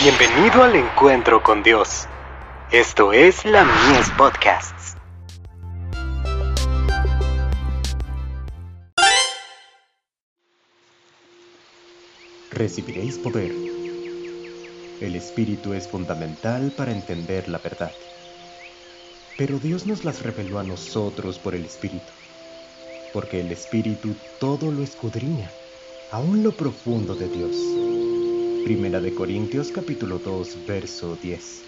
Bienvenido al encuentro con Dios. Esto es la Mies Podcasts. Recibiréis poder. El Espíritu es fundamental para entender la verdad. Pero Dios nos las reveló a nosotros por el Espíritu, porque el Espíritu todo lo escudriña, aún lo profundo de Dios. Primera de Corintios capítulo 2 verso 10.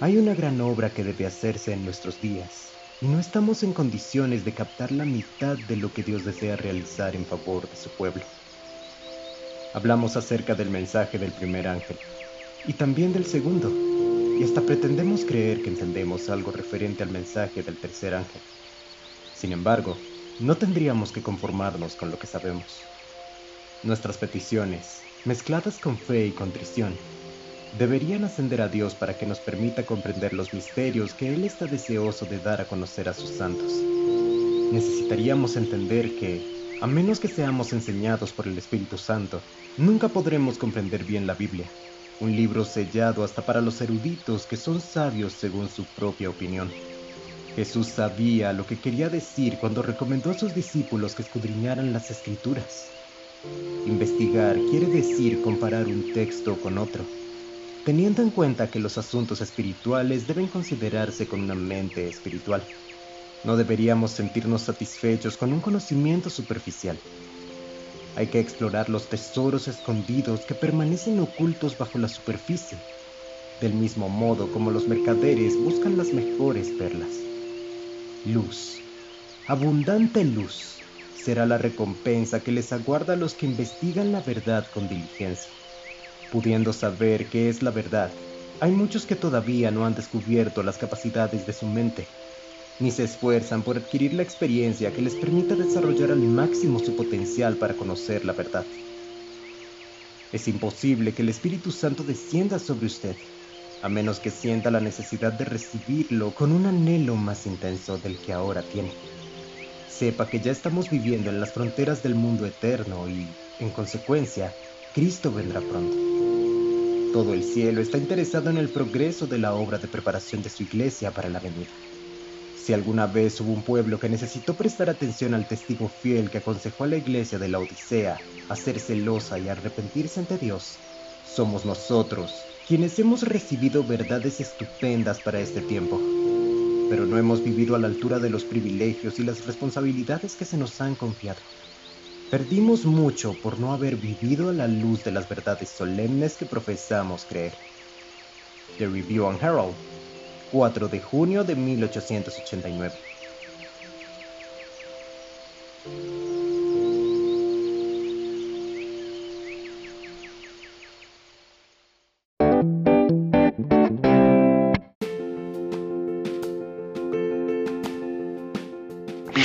Hay una gran obra que debe hacerse en nuestros días y no estamos en condiciones de captar la mitad de lo que Dios desea realizar en favor de su pueblo. Hablamos acerca del mensaje del primer ángel y también del segundo, y hasta pretendemos creer que entendemos algo referente al mensaje del tercer ángel. Sin embargo, no tendríamos que conformarnos con lo que sabemos. Nuestras peticiones, mezcladas con fe y contrición, deberían ascender a Dios para que nos permita comprender los misterios que Él está deseoso de dar a conocer a sus santos. Necesitaríamos entender que, a menos que seamos enseñados por el Espíritu Santo, nunca podremos comprender bien la Biblia, un libro sellado hasta para los eruditos que son sabios según su propia opinión. Jesús sabía lo que quería decir cuando recomendó a sus discípulos que escudriñaran las escrituras. Investigar quiere decir comparar un texto con otro, teniendo en cuenta que los asuntos espirituales deben considerarse con una mente espiritual. No deberíamos sentirnos satisfechos con un conocimiento superficial. Hay que explorar los tesoros escondidos que permanecen ocultos bajo la superficie, del mismo modo como los mercaderes buscan las mejores perlas. Luz, abundante luz será la recompensa que les aguarda a los que investigan la verdad con diligencia. Pudiendo saber qué es la verdad, hay muchos que todavía no han descubierto las capacidades de su mente, ni se esfuerzan por adquirir la experiencia que les permita desarrollar al máximo su potencial para conocer la verdad. Es imposible que el Espíritu Santo descienda sobre usted, a menos que sienta la necesidad de recibirlo con un anhelo más intenso del que ahora tiene sepa que ya estamos viviendo en las fronteras del mundo eterno y, en consecuencia, Cristo vendrá pronto. Todo el cielo está interesado en el progreso de la obra de preparación de su iglesia para la venida. Si alguna vez hubo un pueblo que necesitó prestar atención al testigo fiel que aconsejó a la iglesia de la Odisea a ser celosa y arrepentirse ante Dios, somos nosotros, quienes hemos recibido verdades estupendas para este tiempo pero no hemos vivido a la altura de los privilegios y las responsabilidades que se nos han confiado. Perdimos mucho por no haber vivido a la luz de las verdades solemnes que profesamos creer. The Review on Herald, 4 de junio de 1889.